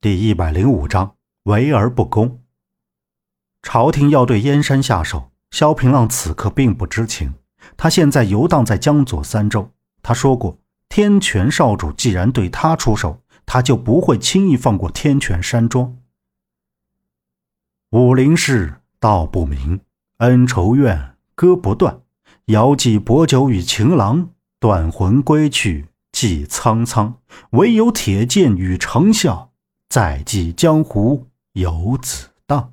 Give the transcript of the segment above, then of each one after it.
第一百零五章围而不攻。朝廷要对燕山下手，萧平浪此刻并不知情。他现在游荡在江左三州。他说过，天泉少主既然对他出手，他就不会轻易放过天泉山庄。武陵事道不明，恩仇怨割不断。遥寄薄酒与情郎，断魂归去寄苍苍。唯有铁剑与丞相。再记江湖游子荡。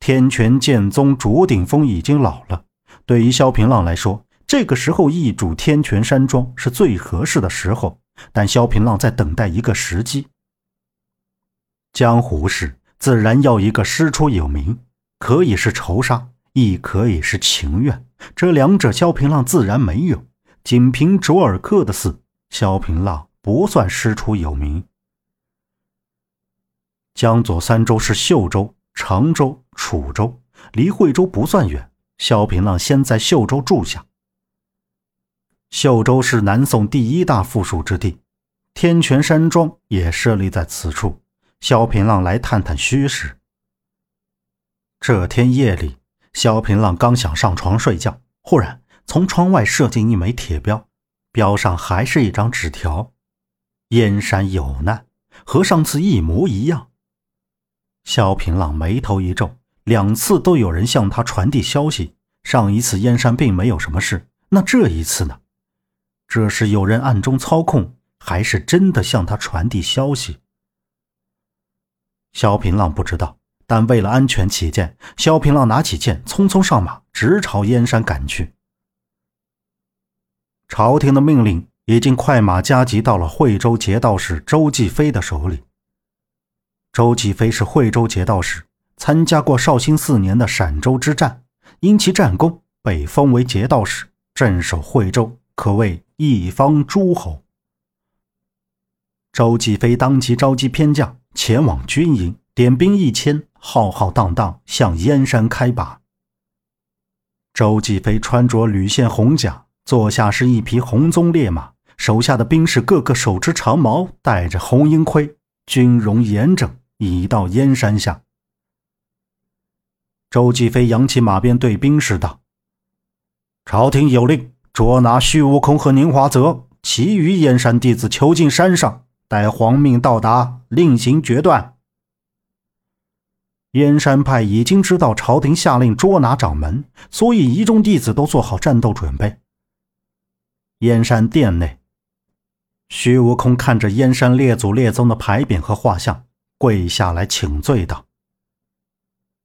天泉剑宗卓顶峰已经老了，对于萧平浪来说，这个时候易主天泉山庄是最合适的时候。但萧平浪在等待一个时机。江湖事自然要一个师出有名，可以是仇杀，亦可以是情愿，这两者萧平浪自然没有。仅凭卓尔克的死，萧平浪不算师出有名。江左三州是秀州、常州、楚州，离惠州不算远。萧平浪先在秀州住下。秀州是南宋第一大富庶之地，天泉山庄也设立在此处。萧平浪来探探虚实。这天夜里，萧平浪刚想上床睡觉，忽然从窗外射进一枚铁标，标上还是一张纸条：“燕山有难，和上次一模一样。”萧平浪眉头一皱，两次都有人向他传递消息。上一次燕山并没有什么事，那这一次呢？这是有人暗中操控，还是真的向他传递消息？萧平浪不知道，但为了安全起见，萧平浪拿起剑，匆匆上马，直朝燕山赶去。朝廷的命令已经快马加急到了惠州节道使周继飞的手里。周继飞是惠州节道使，参加过绍兴四年的陕州之战，因其战功被封为节道使，镇守惠州，可谓一方诸侯。周继飞当即召集偏将前往军营，点兵一千，浩浩荡荡向燕山开拔。周继飞穿着铝线红甲，坐下是一匹红鬃烈马，手下的兵士个个手持长矛，戴着红缨盔，军容严整。已到燕山下，周继飞扬起马鞭，对兵士道：“朝廷有令，捉拿虚无空和宁华泽，其余燕山弟子囚禁山上，待皇命到达，另行决断。”燕山派已经知道朝廷下令捉拿掌门，所以一众弟子都做好战斗准备。燕山殿内，虚无空看着燕山列祖列宗的牌匾和画像。跪下来请罪道：“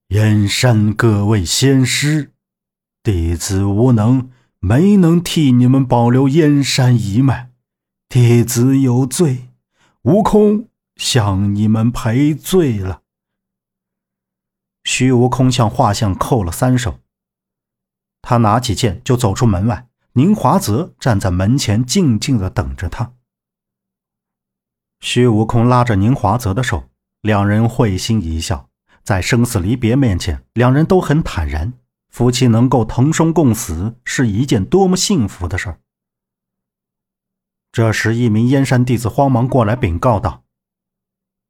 燕山各位仙师，弟子无能，没能替你们保留燕山一脉，弟子有罪，悟空向你们赔罪了。”虚无空向画像叩了三首，他拿起剑就走出门外。宁华泽站在门前，静静的等着他。虚无空拉着宁华泽的手。两人会心一笑，在生死离别面前，两人都很坦然。夫妻能够同生共死，是一件多么幸福的事儿。这时，一名燕山弟子慌忙过来禀告道：“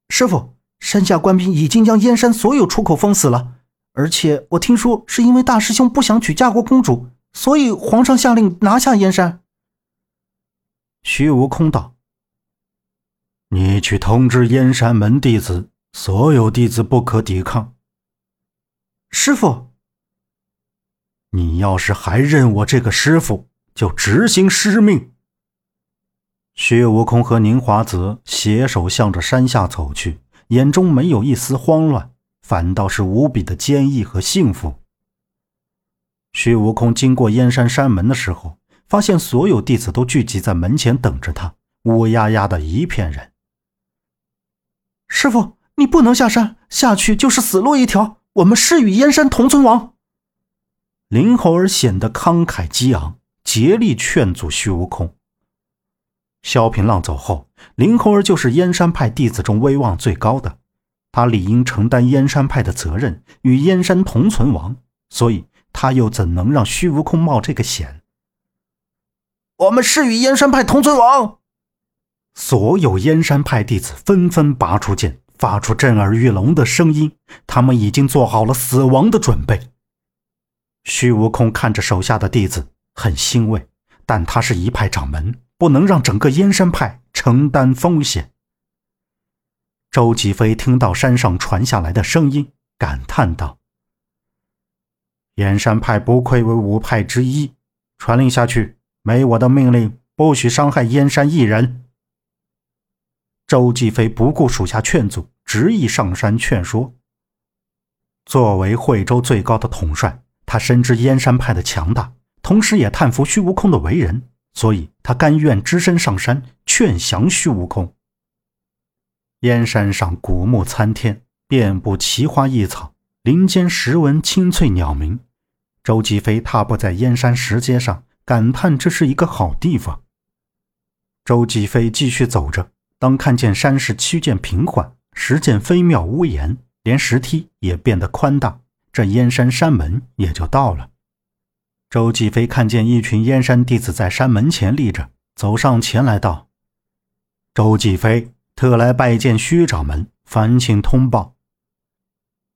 师傅，山下官兵已经将燕山所有出口封死了，而且我听说是因为大师兄不想娶家国公主，所以皇上下令拿下燕山。”虚无空道。你去通知燕山门弟子，所有弟子不可抵抗。师傅，你要是还认我这个师傅，就执行师命。薛悟空和宁华子携手向着山下走去，眼中没有一丝慌乱，反倒是无比的坚毅和幸福。薛悟空经过燕山山门的时候，发现所有弟子都聚集在门前等着他，乌压压的一片人。师傅，你不能下山，下去就是死路一条。我们誓与燕山同存亡。林猴儿显得慷慨激昂，竭力劝阻虚无空。萧平浪走后，林猴儿就是燕山派弟子中威望最高的，他理应承担燕山派的责任，与燕山同存亡。所以，他又怎能让虚无空冒这个险？我们誓与燕山派同存亡。所有燕山派弟子纷纷拔出剑，发出震耳欲聋的声音。他们已经做好了死亡的准备。虚无空看着手下的弟子，很欣慰，但他是一派掌门，不能让整个燕山派承担风险。周吉飞听到山上传下来的声音，感叹道：“燕山派不愧为五派之一，传令下去，没我的命令，不许伤害燕山一人。”周继飞不顾属下劝阻，执意上山劝说。作为惠州最高的统帅，他深知燕山派的强大，同时也叹服虚无空的为人，所以他甘愿只身上山劝降虚无空。燕山上古木参天，遍布奇花异草，林间时闻清脆鸟鸣。周继飞踏步在燕山石阶上，感叹这是一个好地方。周继飞继续走着，当看见山势曲渐平缓，石涧飞妙屋檐，连石梯也变得宽大，这燕山山门也就到了。周继飞看见一群燕山弟子在山门前立着，走上前来道：“周继飞。”特来拜见虚掌门，烦请通报。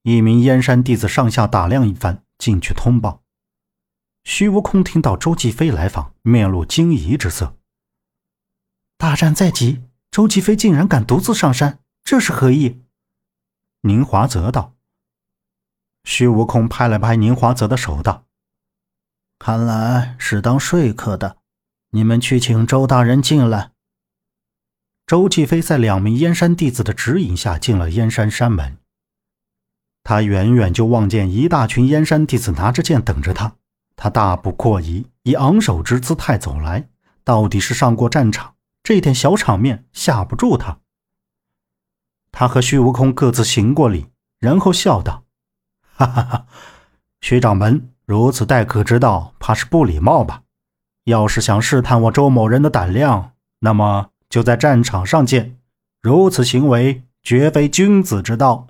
一名燕山弟子上下打量一番，进去通报。虚无空听到周继飞来访，面露惊疑之色。大战在即，周继飞竟然敢独自上山，这是何意？宁华泽道。虚无空拍了拍宁华泽的手，道：“看来是当说客的，你们去请周大人进来。”周继飞在两名燕山弟子的指引下进了燕山山门。他远远就望见一大群燕山弟子拿着剑等着他。他大步阔移，以昂首之姿态走来。到底是上过战场，这点小场面吓不住他。他和虚无空各自行过礼，然后笑道：“哈哈哈，徐掌门如此待客之道，怕是不礼貌吧？要是想试探我周某人的胆量，那么……”就在战场上见，如此行为绝非君子之道。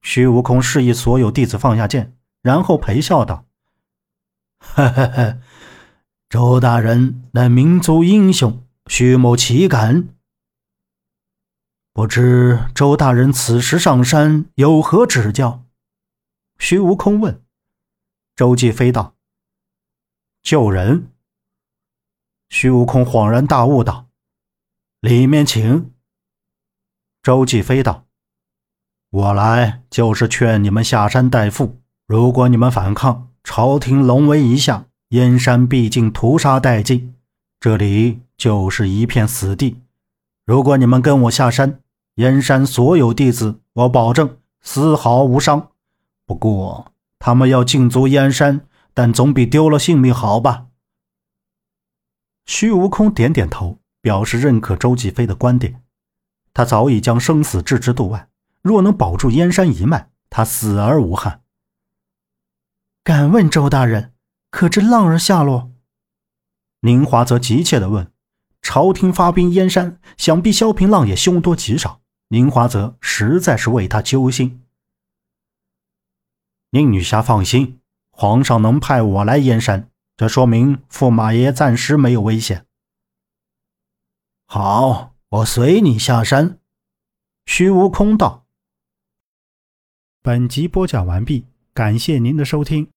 虚无空示意所有弟子放下剑，然后陪笑道：“哈哈哈，周大人乃民族英雄，虚某岂敢？不知周大人此时上山有何指教？”虚无空问。周继飞道：“救人。”虚无空恍然大悟道：“里面请。”周继飞道：“我来就是劝你们下山代父。如果你们反抗，朝廷龙威一下，燕山毕竟屠杀殆尽，这里就是一片死地。如果你们跟我下山，燕山所有弟子，我保证丝毫无伤。不过他们要禁足燕山，但总比丢了性命好吧？”虚无空点点头，表示认可周继飞的观点。他早已将生死置之度外，若能保住燕山一脉，他死而无憾。敢问周大人，可知浪儿下落？宁华则急切地问。朝廷发兵燕山，想必萧平浪也凶多吉少。宁华则实在是为他揪心。宁女侠放心，皇上能派我来燕山。这说明驸马爷暂时没有危险。好，我随你下山。虚无空道。本集播讲完毕，感谢您的收听。